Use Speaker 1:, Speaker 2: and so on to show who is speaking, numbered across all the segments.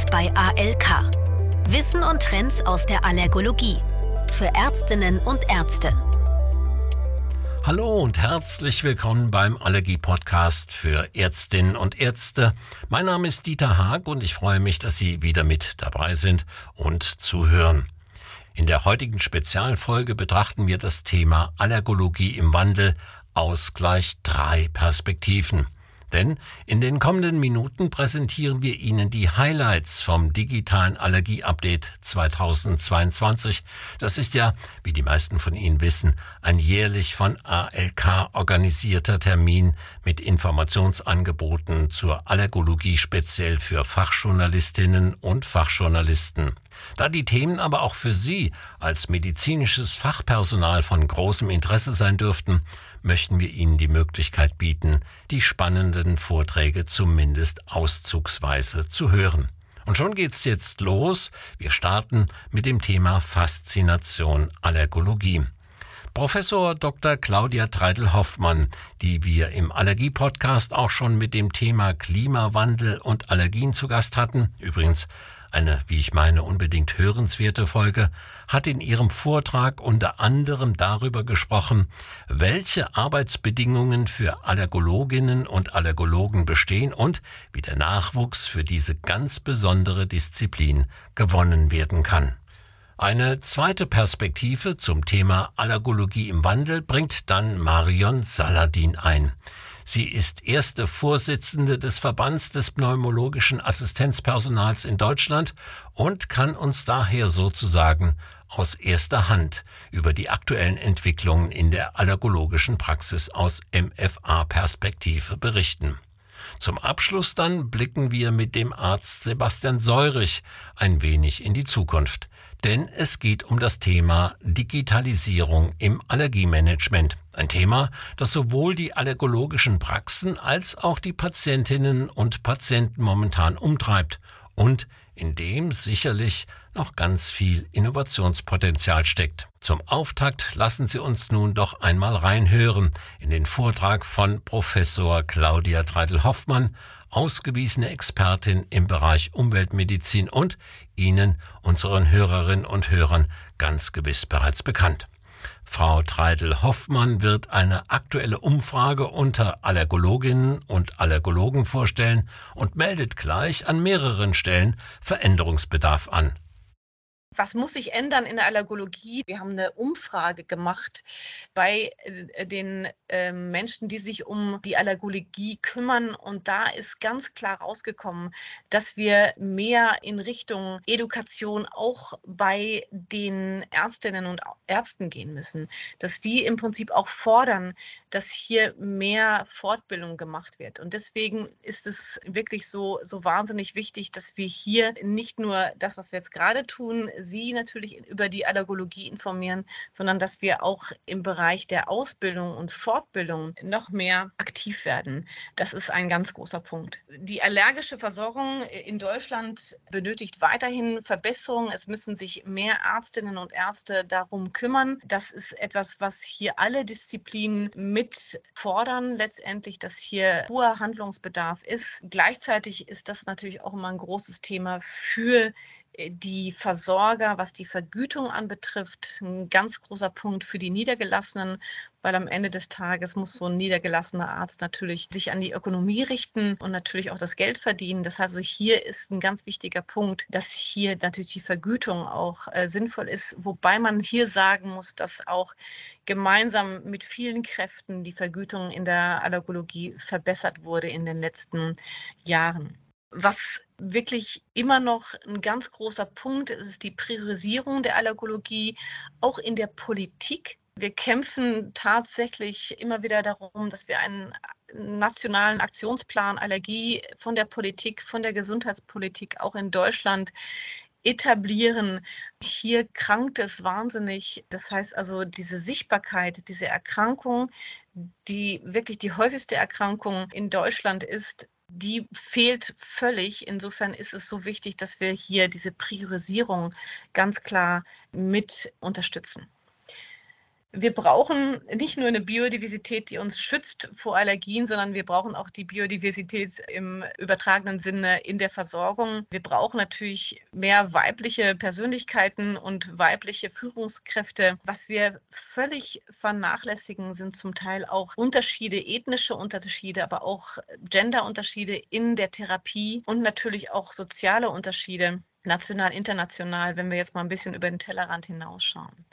Speaker 1: Update bei ALK. Wissen und Trends aus der Allergologie. Für Ärztinnen und Ärzte.
Speaker 2: Hallo und herzlich willkommen beim Allergie-Podcast für Ärztinnen und Ärzte. Mein Name ist Dieter Haag und ich freue mich, dass Sie wieder mit dabei sind und zuhören. In der heutigen Spezialfolge betrachten wir das Thema Allergologie im Wandel aus gleich drei Perspektiven. Denn in den kommenden Minuten präsentieren wir Ihnen die Highlights vom digitalen Allergie-Update 2022. Das ist ja, wie die meisten von Ihnen wissen, ein jährlich von ALK organisierter Termin mit Informationsangeboten zur Allergologie speziell für Fachjournalistinnen und Fachjournalisten. Da die Themen aber auch für Sie als medizinisches Fachpersonal von großem Interesse sein dürften, möchten wir Ihnen die Möglichkeit bieten, die spannenden Vorträge zumindest auszugsweise zu hören. Und schon geht's jetzt los. Wir starten mit dem Thema Faszination Allergologie. Professor Dr. Claudia Treidel-Hoffmann, die wir im Allergie-Podcast auch schon mit dem Thema Klimawandel und Allergien zu Gast hatten, übrigens eine, wie ich meine, unbedingt hörenswerte Folge, hat in ihrem Vortrag unter anderem darüber gesprochen, welche Arbeitsbedingungen für Allergologinnen und Allergologen bestehen und wie der Nachwuchs für diese ganz besondere Disziplin gewonnen werden kann. Eine zweite Perspektive zum Thema Allergologie im Wandel bringt dann Marion Saladin ein. Sie ist erste Vorsitzende des Verbands des pneumologischen Assistenzpersonals in Deutschland und kann uns daher sozusagen aus erster Hand über die aktuellen Entwicklungen in der allergologischen Praxis aus MFA-Perspektive berichten. Zum Abschluss dann blicken wir mit dem Arzt Sebastian Seurich ein wenig in die Zukunft, denn es geht um das Thema Digitalisierung im Allergiemanagement. Ein Thema, das sowohl die allergologischen Praxen als auch die Patientinnen und Patienten momentan umtreibt und in dem sicherlich noch ganz viel Innovationspotenzial steckt. Zum Auftakt lassen Sie uns nun doch einmal reinhören in den Vortrag von Professor Claudia Treidel-Hoffmann, ausgewiesene Expertin im Bereich Umweltmedizin und Ihnen, unseren Hörerinnen und Hörern, ganz gewiss bereits bekannt. Frau Treidel-Hoffmann wird eine aktuelle Umfrage unter Allergologinnen und Allergologen vorstellen und meldet gleich an mehreren Stellen Veränderungsbedarf an.
Speaker 3: Was muss sich ändern in der Allergologie? Wir haben eine Umfrage gemacht bei äh, den äh, Menschen, die sich um die Allergologie kümmern. Und da ist ganz klar rausgekommen, dass wir mehr in Richtung Education auch bei den Ärztinnen und Ärzten gehen müssen. Dass die im Prinzip auch fordern, dass hier mehr Fortbildung gemacht wird. Und deswegen ist es wirklich so, so wahnsinnig wichtig, dass wir hier nicht nur das, was wir jetzt gerade tun, Sie natürlich über die Allergologie informieren, sondern dass wir auch im Bereich der Ausbildung und Fortbildung noch mehr aktiv werden. Das ist ein ganz großer Punkt. Die allergische Versorgung in Deutschland benötigt weiterhin Verbesserungen. Es müssen sich mehr Ärztinnen und Ärzte darum kümmern. Das ist etwas, was hier alle Disziplinen mit fordern, letztendlich, dass hier hoher Handlungsbedarf ist. Gleichzeitig ist das natürlich auch immer ein großes Thema für die Versorger, was die Vergütung anbetrifft, ein ganz großer Punkt für die Niedergelassenen, weil am Ende des Tages muss so ein niedergelassener Arzt natürlich sich an die Ökonomie richten und natürlich auch das Geld verdienen. Das heißt, also hier ist ein ganz wichtiger Punkt, dass hier natürlich die Vergütung auch äh, sinnvoll ist, wobei man hier sagen muss, dass auch gemeinsam mit vielen Kräften die Vergütung in der Allergologie verbessert wurde in den letzten Jahren. Was wirklich immer noch ein ganz großer Punkt ist, ist die Priorisierung der Allergologie, auch in der Politik. Wir kämpfen tatsächlich immer wieder darum, dass wir einen nationalen Aktionsplan Allergie von der Politik, von der Gesundheitspolitik auch in Deutschland etablieren. Hier krankt es wahnsinnig. Das heißt also, diese Sichtbarkeit, diese Erkrankung, die wirklich die häufigste Erkrankung in Deutschland ist, die fehlt völlig. Insofern ist es so wichtig, dass wir hier diese Priorisierung ganz klar mit unterstützen. Wir brauchen nicht nur eine Biodiversität, die uns schützt vor Allergien, sondern wir brauchen auch die Biodiversität im übertragenen Sinne in der Versorgung. Wir brauchen natürlich mehr weibliche Persönlichkeiten und weibliche Führungskräfte. Was wir völlig vernachlässigen, sind zum Teil auch Unterschiede, ethnische Unterschiede, aber auch Genderunterschiede in der Therapie und natürlich auch soziale Unterschiede, national, international, wenn wir jetzt mal ein bisschen über den Tellerrand hinausschauen.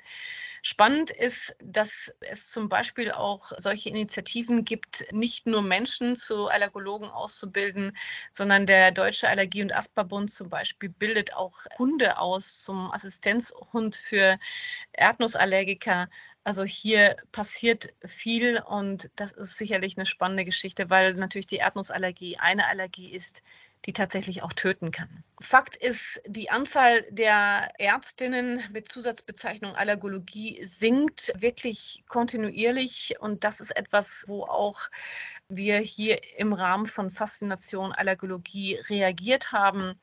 Speaker 3: Spannend ist, dass es zum Beispiel auch solche Initiativen gibt, nicht nur Menschen zu Allergologen auszubilden, sondern der Deutsche Allergie- und Asthmabund zum Beispiel bildet auch Hunde aus zum Assistenzhund für Erdnussallergiker. Also hier passiert viel und das ist sicherlich eine spannende Geschichte, weil natürlich die Erdnussallergie eine Allergie ist, die tatsächlich auch töten kann. Fakt ist, die Anzahl der Ärztinnen mit Zusatzbezeichnung Allergologie sinkt wirklich kontinuierlich und das ist etwas, wo auch wir hier im Rahmen von Faszination Allergologie reagiert haben.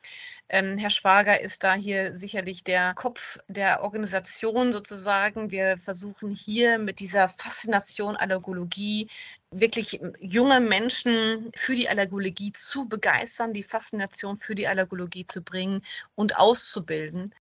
Speaker 3: Ähm, Herr Schwager ist da hier sicherlich der Kopf der Organisation sozusagen. Wir versuchen hier mit dieser Faszination Allergologie wirklich junge Menschen für die Allergologie zu begeistern, die Faszination für die Allergologie zu bringen und auszubilden.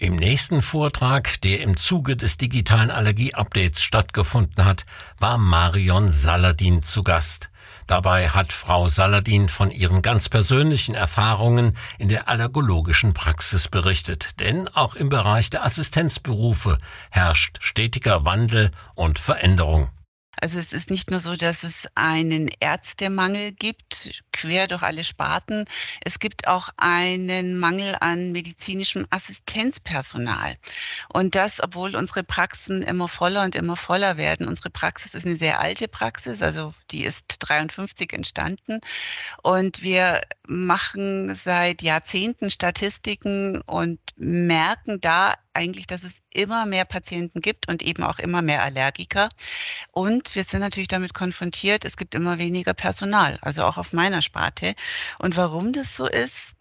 Speaker 2: Im nächsten Vortrag, der im Zuge des digitalen Allergie-Updates stattgefunden hat, war Marion Saladin zu Gast. Dabei hat Frau Saladin von ihren ganz persönlichen Erfahrungen in der allergologischen Praxis berichtet. Denn auch im Bereich der Assistenzberufe herrscht stetiger Wandel und Veränderung.
Speaker 4: Also es ist nicht nur so, dass es einen Ärztemangel gibt, quer durch alle Sparten. Es gibt auch einen Mangel an medizinischem Assistenzpersonal. Und das, obwohl unsere Praxen immer voller und immer voller werden. Unsere Praxis ist eine sehr alte Praxis, also die ist 53 entstanden. Und wir machen seit Jahrzehnten Statistiken und merken da eigentlich, dass es immer mehr Patienten gibt und eben auch immer mehr Allergiker. Und wir sind natürlich damit konfrontiert, es gibt immer weniger Personal, also auch auf meiner Sparte. Und warum das so ist,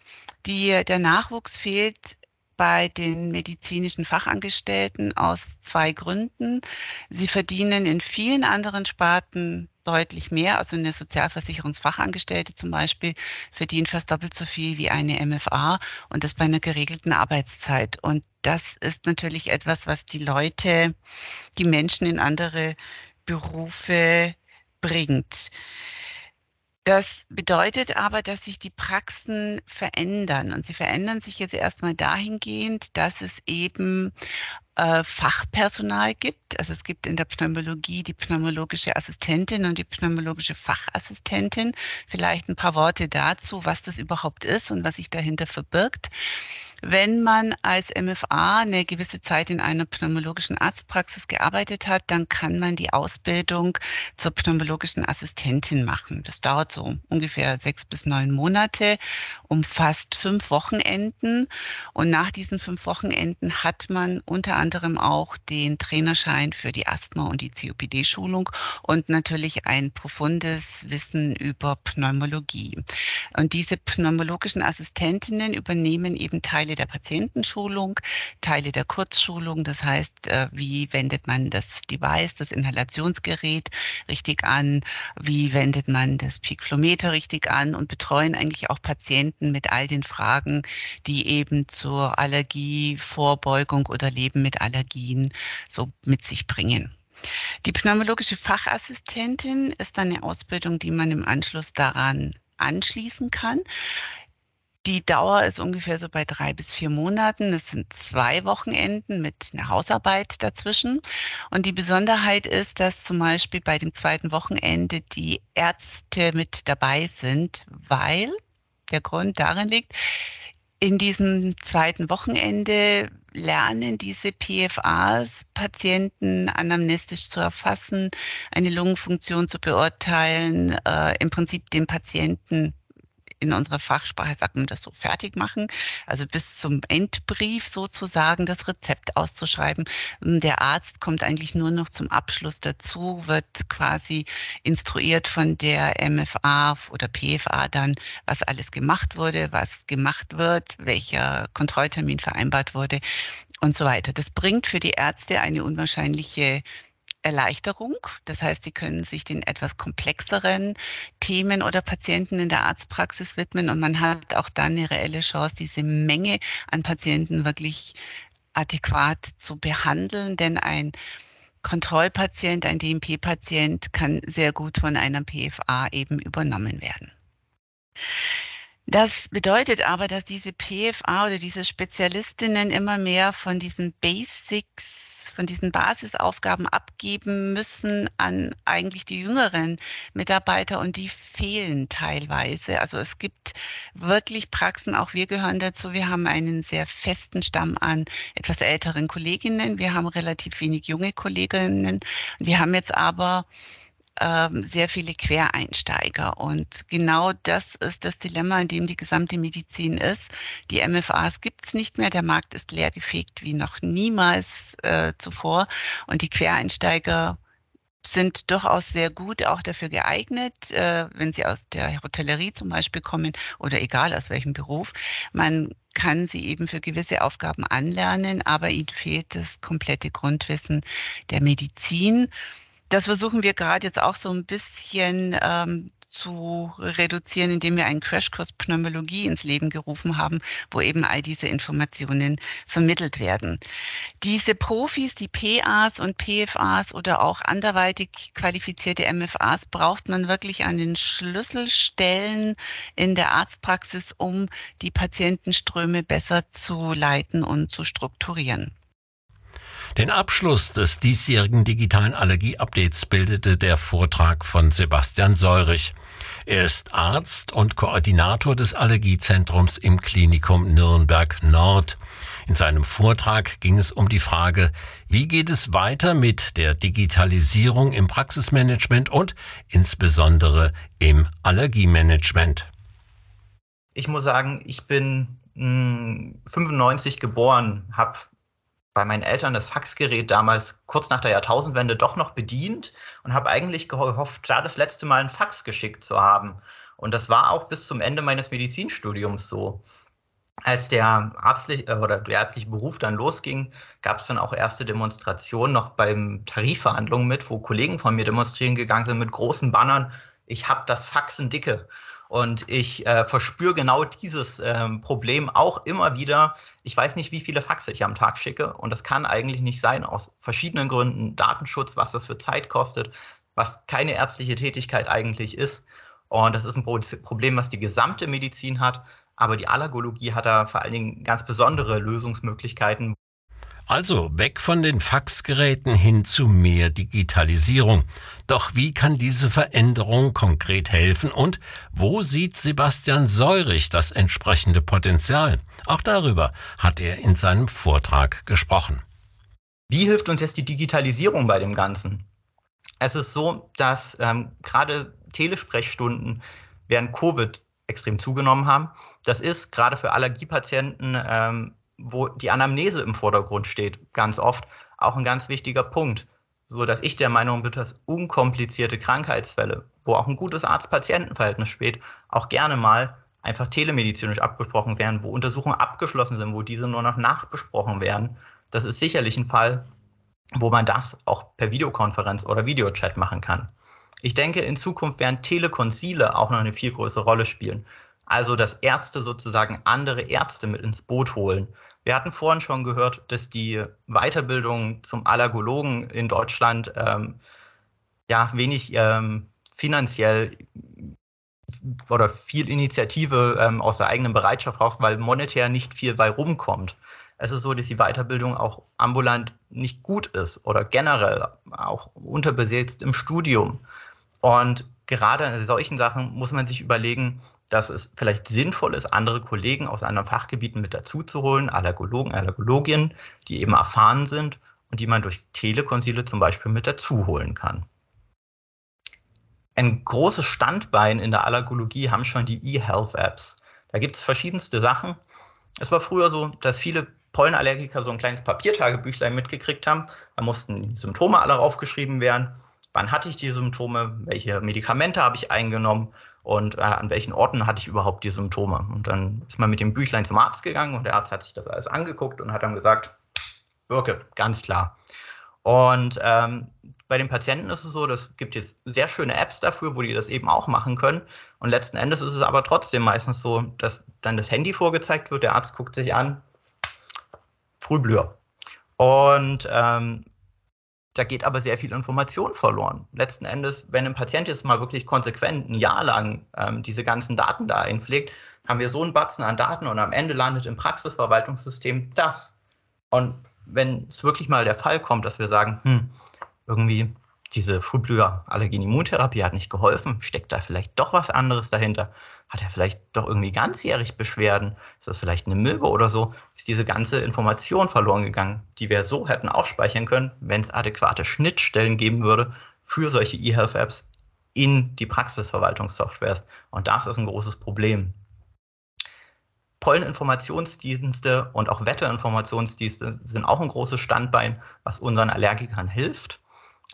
Speaker 4: die, der Nachwuchs fehlt bei den medizinischen Fachangestellten aus zwei Gründen. Sie verdienen in vielen anderen Sparten deutlich mehr. Also eine Sozialversicherungsfachangestellte zum Beispiel verdient fast doppelt so viel wie eine MFA und das bei einer geregelten Arbeitszeit. Und das ist natürlich etwas, was die Leute, die Menschen in andere Berufe bringt. Das bedeutet aber, dass sich die Praxen verändern. Und sie verändern sich jetzt erstmal dahingehend, dass es eben äh, Fachpersonal gibt. Also es gibt in der Pneumologie die pneumologische Assistentin und die pneumologische Fachassistentin. Vielleicht ein paar Worte dazu, was das überhaupt ist und was sich dahinter verbirgt. Wenn man als MFA eine gewisse Zeit in einer pneumologischen Arztpraxis gearbeitet hat, dann kann man die Ausbildung zur pneumologischen Assistentin machen. Das dauert so ungefähr sechs bis neun Monate, umfasst fünf Wochenenden. Und nach diesen fünf Wochenenden hat man unter anderem auch den Trainerschein für die Asthma- und die COPD-Schulung und natürlich ein profundes Wissen über Pneumologie. Und diese pneumologischen Assistentinnen übernehmen eben Teile Teile der Patientenschulung, Teile der Kurzschulung. Das heißt, äh, wie wendet man das Device, das Inhalationsgerät richtig an? Wie wendet man das Peakflometer richtig an? Und betreuen eigentlich auch Patienten mit all den Fragen, die eben zur Allergievorbeugung oder Leben mit Allergien so mit sich bringen. Die pneumologische Fachassistentin ist eine Ausbildung, die man im Anschluss daran anschließen kann. Die Dauer ist ungefähr so bei drei bis vier Monaten. Es sind zwei Wochenenden mit einer Hausarbeit dazwischen. Und die Besonderheit ist, dass zum Beispiel bei dem zweiten Wochenende die Ärzte mit dabei sind, weil der Grund darin liegt, in diesem zweiten Wochenende lernen diese PFAs Patienten anamnestisch zu erfassen, eine Lungenfunktion zu beurteilen, äh, im Prinzip den Patienten in unserer Fachsprache sagt man das so fertig machen, also bis zum Endbrief sozusagen das Rezept auszuschreiben. Der Arzt kommt eigentlich nur noch zum Abschluss dazu, wird quasi instruiert von der MFA oder PFA dann, was alles gemacht wurde, was gemacht wird, welcher Kontrolltermin vereinbart wurde. und so weiter. Das bringt für die Ärzte eine unwahrscheinliche Erleichterung. Das heißt, sie können sich den etwas komplexeren Themen oder Patienten in der Arztpraxis widmen und man hat auch dann eine reelle Chance, diese Menge an Patienten wirklich adäquat zu behandeln, denn ein Kontrollpatient, ein DMP-Patient kann sehr gut von einer PFA eben übernommen werden. Das bedeutet aber, dass diese PFA oder diese Spezialistinnen immer mehr von diesen Basics von diesen Basisaufgaben abgeben müssen an eigentlich die jüngeren Mitarbeiter und die fehlen teilweise. Also es gibt wirklich Praxen, auch wir gehören dazu. Wir haben einen sehr festen Stamm an etwas älteren Kolleginnen. Wir haben relativ wenig junge Kolleginnen. Wir haben jetzt aber ähm, sehr viele Quereinsteiger. Und genau das ist das Dilemma, in dem die gesamte Medizin ist. Die MFAs gibt es nicht mehr, der Markt ist leergefegt wie noch niemals äh, zuvor. Und die Quereinsteiger sind durchaus sehr gut auch dafür geeignet, äh, wenn sie aus der Hotellerie zum Beispiel kommen oder egal aus welchem Beruf. Man kann sie eben für gewisse Aufgaben anlernen, aber ihnen fehlt das komplette Grundwissen der Medizin das versuchen wir gerade jetzt auch so ein bisschen ähm, zu reduzieren, indem wir einen Crashkurs Pneumologie ins Leben gerufen haben, wo eben all diese Informationen vermittelt werden. Diese Profis, die PAs und PFAs oder auch anderweitig qualifizierte MFAs braucht man wirklich an den Schlüsselstellen in der Arztpraxis, um die Patientenströme besser zu leiten und zu strukturieren.
Speaker 2: Den Abschluss des diesjährigen digitalen Allergie-Updates bildete der Vortrag von Sebastian Seurich. Er ist Arzt und Koordinator des Allergiezentrums im Klinikum Nürnberg Nord. In seinem Vortrag ging es um die Frage, wie geht es weiter mit der Digitalisierung im Praxismanagement und insbesondere im Allergiemanagement.
Speaker 5: Ich muss sagen, ich bin 95 hm, geboren, habe bei meinen Eltern das Faxgerät damals kurz nach der Jahrtausendwende doch noch bedient und habe eigentlich gehofft, da das letzte Mal ein Fax geschickt zu haben. Und das war auch bis zum Ende meines Medizinstudiums so. Als der, Arztlich, äh, oder der ärztliche Beruf dann losging, gab es dann auch erste Demonstrationen noch beim Tarifverhandlungen mit, wo Kollegen von mir demonstrieren gegangen sind mit großen Bannern. Ich habe das Faxen dicke. Und ich äh, verspüre genau dieses ähm, Problem auch immer wieder. Ich weiß nicht, wie viele Faxe ich am Tag schicke. Und das kann eigentlich nicht sein, aus verschiedenen Gründen. Datenschutz, was das für Zeit kostet, was keine ärztliche Tätigkeit eigentlich ist. Und das ist ein Problem, was die gesamte Medizin hat. Aber die Allergologie hat da vor allen Dingen ganz besondere Lösungsmöglichkeiten.
Speaker 2: Also weg von den Faxgeräten hin zu mehr Digitalisierung. Doch wie kann diese Veränderung konkret helfen und wo sieht Sebastian Seurich das entsprechende Potenzial? Auch darüber hat er in seinem Vortrag gesprochen.
Speaker 5: Wie hilft uns jetzt die Digitalisierung bei dem Ganzen? Es ist so, dass ähm, gerade Telesprechstunden während Covid extrem zugenommen haben. Das ist gerade für Allergiepatienten ähm, wo die Anamnese im Vordergrund steht, ganz oft, auch ein ganz wichtiger Punkt. So dass ich der Meinung bin, dass unkomplizierte Krankheitsfälle, wo auch ein gutes Arzt-Patienten-Verhältnis steht, auch gerne mal einfach telemedizinisch abgesprochen werden, wo Untersuchungen abgeschlossen sind, wo diese nur noch nachbesprochen werden. Das ist sicherlich ein Fall, wo man das auch per Videokonferenz oder Videochat machen kann. Ich denke, in Zukunft werden Telekonsile auch noch eine viel größere Rolle spielen. Also, dass Ärzte sozusagen andere Ärzte mit ins Boot holen. Wir hatten vorhin schon gehört, dass die Weiterbildung zum Allergologen in Deutschland ähm, ja wenig ähm, finanziell oder viel Initiative ähm, aus der eigenen Bereitschaft braucht, weil monetär nicht viel bei rumkommt. Es ist so, dass die Weiterbildung auch ambulant nicht gut ist oder generell auch unterbesetzt im Studium. Und gerade in solchen Sachen muss man sich überlegen, dass es vielleicht sinnvoll ist, andere Kollegen aus anderen Fachgebieten mit dazu zu holen, Allergologen, Allergologinnen, die eben erfahren sind und die man durch Telekonsile zum Beispiel mit dazu holen kann. Ein großes Standbein in der Allergologie haben schon die E-Health-Apps. Da gibt es verschiedenste Sachen. Es war früher so, dass viele Pollenallergiker so ein kleines Papiertagebüchlein mitgekriegt haben. Da mussten die Symptome alle aufgeschrieben werden. Wann hatte ich die Symptome? Welche Medikamente habe ich eingenommen? und äh, an welchen Orten hatte ich überhaupt die Symptome. Und dann ist man mit dem Büchlein zum Arzt gegangen und der Arzt hat sich das alles angeguckt und hat dann gesagt, wirke, ganz klar. Und ähm, bei den Patienten ist es so, das gibt jetzt sehr schöne Apps dafür, wo die das eben auch machen können. Und letzten Endes ist es aber trotzdem meistens so, dass dann das Handy vorgezeigt wird, der Arzt guckt sich an, Frühblüher. Und ähm, da geht aber sehr viel Information verloren. Letzten Endes, wenn ein Patient jetzt mal wirklich konsequent ein Jahr lang ähm, diese ganzen Daten da einpflegt, haben wir so einen Batzen an Daten und am Ende landet im Praxisverwaltungssystem das. Und wenn es wirklich mal der Fall kommt, dass wir sagen, hm, irgendwie diese Frühblüher-Allergen-Immuntherapie hat nicht geholfen, steckt da vielleicht doch was anderes dahinter? Hat er vielleicht doch irgendwie ganzjährig Beschwerden? Ist das vielleicht eine Milbe oder so? Ist diese ganze Information verloren gegangen, die wir so hätten ausspeichern können, wenn es adäquate Schnittstellen geben würde für solche E-Health-Apps in die Praxisverwaltungssoftwares. Und das ist ein großes Problem. Polleninformationsdienste und auch Wetterinformationsdienste sind auch ein großes Standbein, was unseren Allergikern hilft.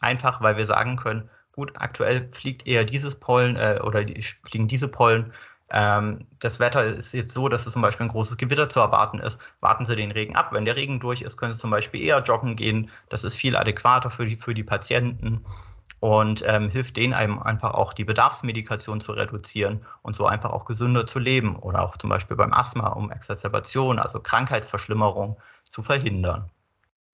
Speaker 5: Einfach, weil wir sagen können, gut, aktuell fliegt eher dieses Pollen äh, oder die, fliegen diese Pollen. Ähm, das Wetter ist jetzt so, dass es zum Beispiel ein großes Gewitter zu erwarten ist. Warten Sie den Regen ab. Wenn der Regen durch ist, können Sie zum Beispiel eher joggen gehen. Das ist viel adäquater für die, für die Patienten und ähm, hilft denen einem einfach auch die Bedarfsmedikation zu reduzieren und so einfach auch gesünder zu leben oder auch zum Beispiel beim Asthma, um Exacerbation, also Krankheitsverschlimmerung zu verhindern.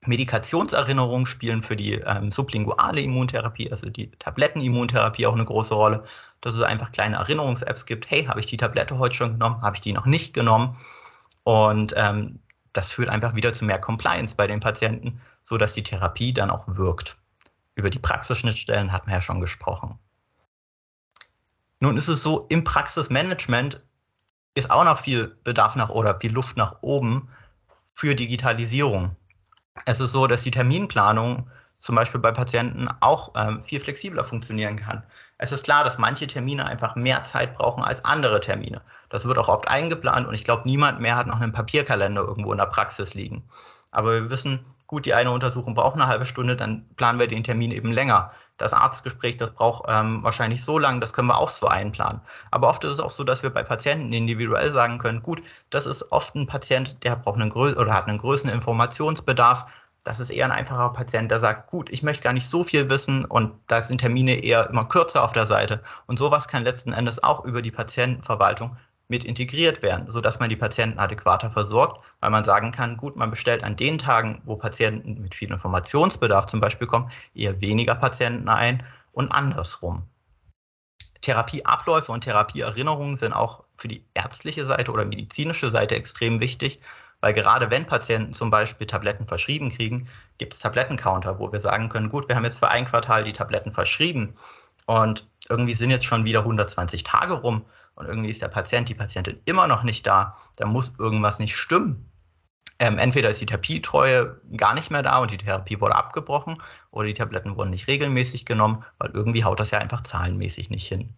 Speaker 5: Medikationserinnerungen spielen für die ähm, sublinguale Immuntherapie, also die Tablettenimmuntherapie auch eine große Rolle, dass es einfach kleine Erinnerungs-Apps gibt. Hey, habe ich die Tablette heute schon genommen? Habe ich die noch nicht genommen? Und ähm, das führt einfach wieder zu mehr Compliance bei den Patienten, sodass die Therapie dann auch wirkt. Über die Praxisschnittstellen hat man ja schon gesprochen. Nun ist es so, im Praxismanagement ist auch noch viel Bedarf nach oder viel Luft nach oben für Digitalisierung. Es ist so, dass die Terminplanung zum Beispiel bei Patienten auch ähm, viel flexibler funktionieren kann. Es ist klar, dass manche Termine einfach mehr Zeit brauchen als andere Termine. Das wird auch oft eingeplant und ich glaube, niemand mehr hat noch einen Papierkalender irgendwo in der Praxis liegen. Aber wir wissen, gut, die eine Untersuchung braucht eine halbe Stunde, dann planen wir den Termin eben länger. Das Arztgespräch, das braucht ähm, wahrscheinlich so lang, das können wir auch so einplanen. Aber oft ist es auch so, dass wir bei Patienten individuell sagen können, gut, das ist oft ein Patient, der braucht einen größeren oder hat einen größeren Informationsbedarf. Das ist eher ein einfacher Patient, der sagt, gut, ich möchte gar nicht so viel wissen und da sind Termine eher immer kürzer auf der Seite. Und sowas kann letzten Endes auch über die Patientenverwaltung mit integriert werden, sodass man die Patienten adäquater versorgt, weil man sagen kann, gut, man bestellt an den Tagen, wo Patienten mit viel Informationsbedarf zum Beispiel kommen, eher weniger Patienten ein und andersrum. Therapieabläufe und Therapieerinnerungen sind auch für die ärztliche Seite oder medizinische Seite extrem wichtig, weil gerade wenn Patienten zum Beispiel Tabletten verschrieben kriegen, gibt es Tablettencounter, wo wir sagen können, gut, wir haben jetzt für ein Quartal die Tabletten verschrieben und irgendwie sind jetzt schon wieder 120 Tage rum und irgendwie ist der Patient, die Patientin immer noch nicht da, dann muss irgendwas nicht stimmen. Ähm, entweder ist die Therapietreue gar nicht mehr da und die Therapie wurde abgebrochen oder die Tabletten wurden nicht regelmäßig genommen, weil irgendwie haut das ja einfach zahlenmäßig nicht hin.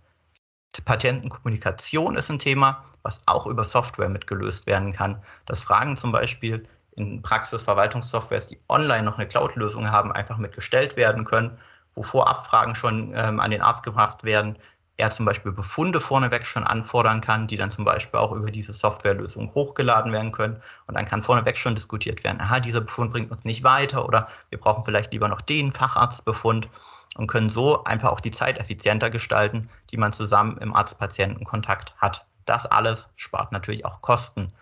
Speaker 5: Patientenkommunikation ist ein Thema, was auch über Software mitgelöst werden kann. Dass Fragen zum Beispiel in Praxisverwaltungssoftwares, die online noch eine Cloud-Lösung haben, einfach mitgestellt werden können, wo Vorabfragen schon ähm, an den Arzt gebracht werden, er zum Beispiel Befunde vorneweg schon anfordern kann, die dann zum Beispiel auch über diese Softwarelösung hochgeladen werden können. Und dann kann vorneweg schon diskutiert werden, aha, dieser Befund bringt uns nicht weiter oder wir brauchen vielleicht lieber noch den Facharztbefund und können so einfach auch die Zeit effizienter gestalten, die man zusammen im Arzt-Patienten-Kontakt hat. Das alles spart natürlich auch Kosten.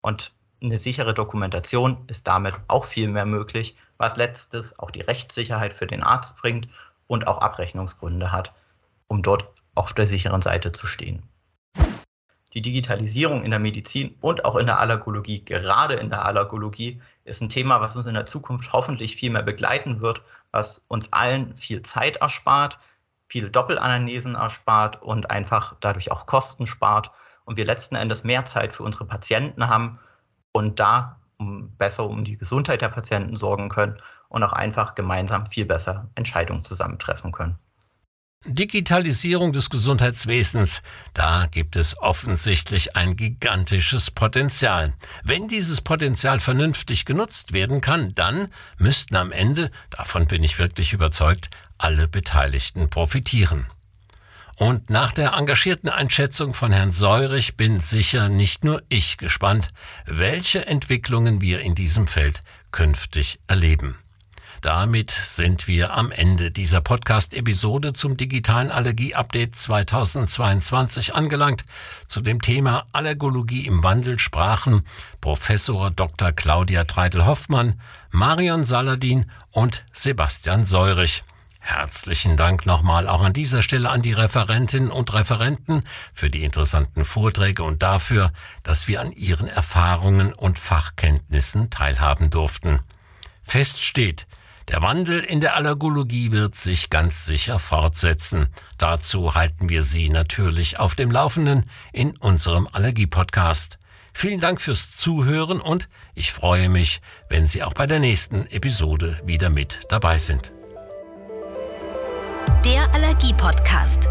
Speaker 5: Und eine sichere Dokumentation ist damit auch viel mehr möglich, was letztes auch die Rechtssicherheit für den Arzt bringt und auch Abrechnungsgründe hat, um dort auf der sicheren Seite zu stehen. Die Digitalisierung in der Medizin und auch in der Allergologie, gerade in der Allergologie, ist ein Thema, was uns in der Zukunft hoffentlich viel mehr begleiten wird, was uns allen viel Zeit erspart, viele Doppelanalysen erspart und einfach dadurch auch Kosten spart und wir letzten Endes mehr Zeit für unsere Patienten haben und da um besser um die Gesundheit der Patienten sorgen können und auch einfach gemeinsam viel besser Entscheidungen zusammentreffen können.
Speaker 2: Digitalisierung des Gesundheitswesens, da gibt es offensichtlich ein gigantisches Potenzial. Wenn dieses Potenzial vernünftig genutzt werden kann, dann müssten am Ende, davon bin ich wirklich überzeugt, alle Beteiligten profitieren. Und nach der engagierten Einschätzung von Herrn Seurich bin sicher nicht nur ich gespannt, welche Entwicklungen wir in diesem Feld künftig erleben. Damit sind wir am Ende dieser Podcast-Episode zum digitalen Allergie-Update 2022 angelangt. Zu dem Thema Allergologie im Wandel sprachen Professor Dr. Claudia Treidel-Hoffmann, Marion Saladin und Sebastian Seurich. Herzlichen Dank nochmal auch an dieser Stelle an die Referentinnen und Referenten für die interessanten Vorträge und dafür, dass wir an ihren Erfahrungen und Fachkenntnissen teilhaben durften. Fest steht, der Wandel in der Allergologie wird sich ganz sicher fortsetzen. Dazu halten wir Sie natürlich auf dem Laufenden in unserem Allergie-Podcast. Vielen Dank fürs Zuhören und ich freue mich, wenn Sie auch bei der nächsten Episode wieder mit dabei sind.
Speaker 1: Der Allergie-Podcast.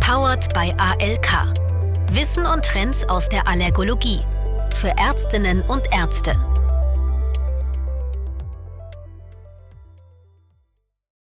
Speaker 1: Powered by ALK. Wissen und Trends aus der Allergologie. Für Ärztinnen und Ärzte.